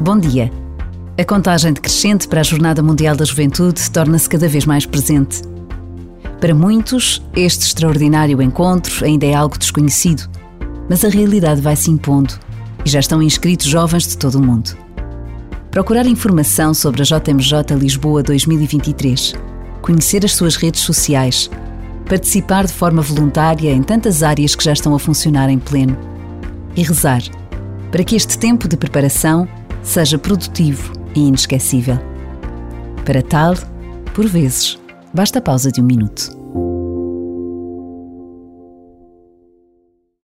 Bom dia. A contagem decrescente para a Jornada Mundial da Juventude torna-se cada vez mais presente. Para muitos, este extraordinário encontro ainda é algo desconhecido, mas a realidade vai se impondo e já estão inscritos jovens de todo o mundo. Procurar informação sobre a JMJ Lisboa 2023, conhecer as suas redes sociais, participar de forma voluntária em tantas áreas que já estão a funcionar em pleno e rezar para que este tempo de preparação seja produtivo e inesquecível. Para tal, por vezes, basta a pausa de um minuto.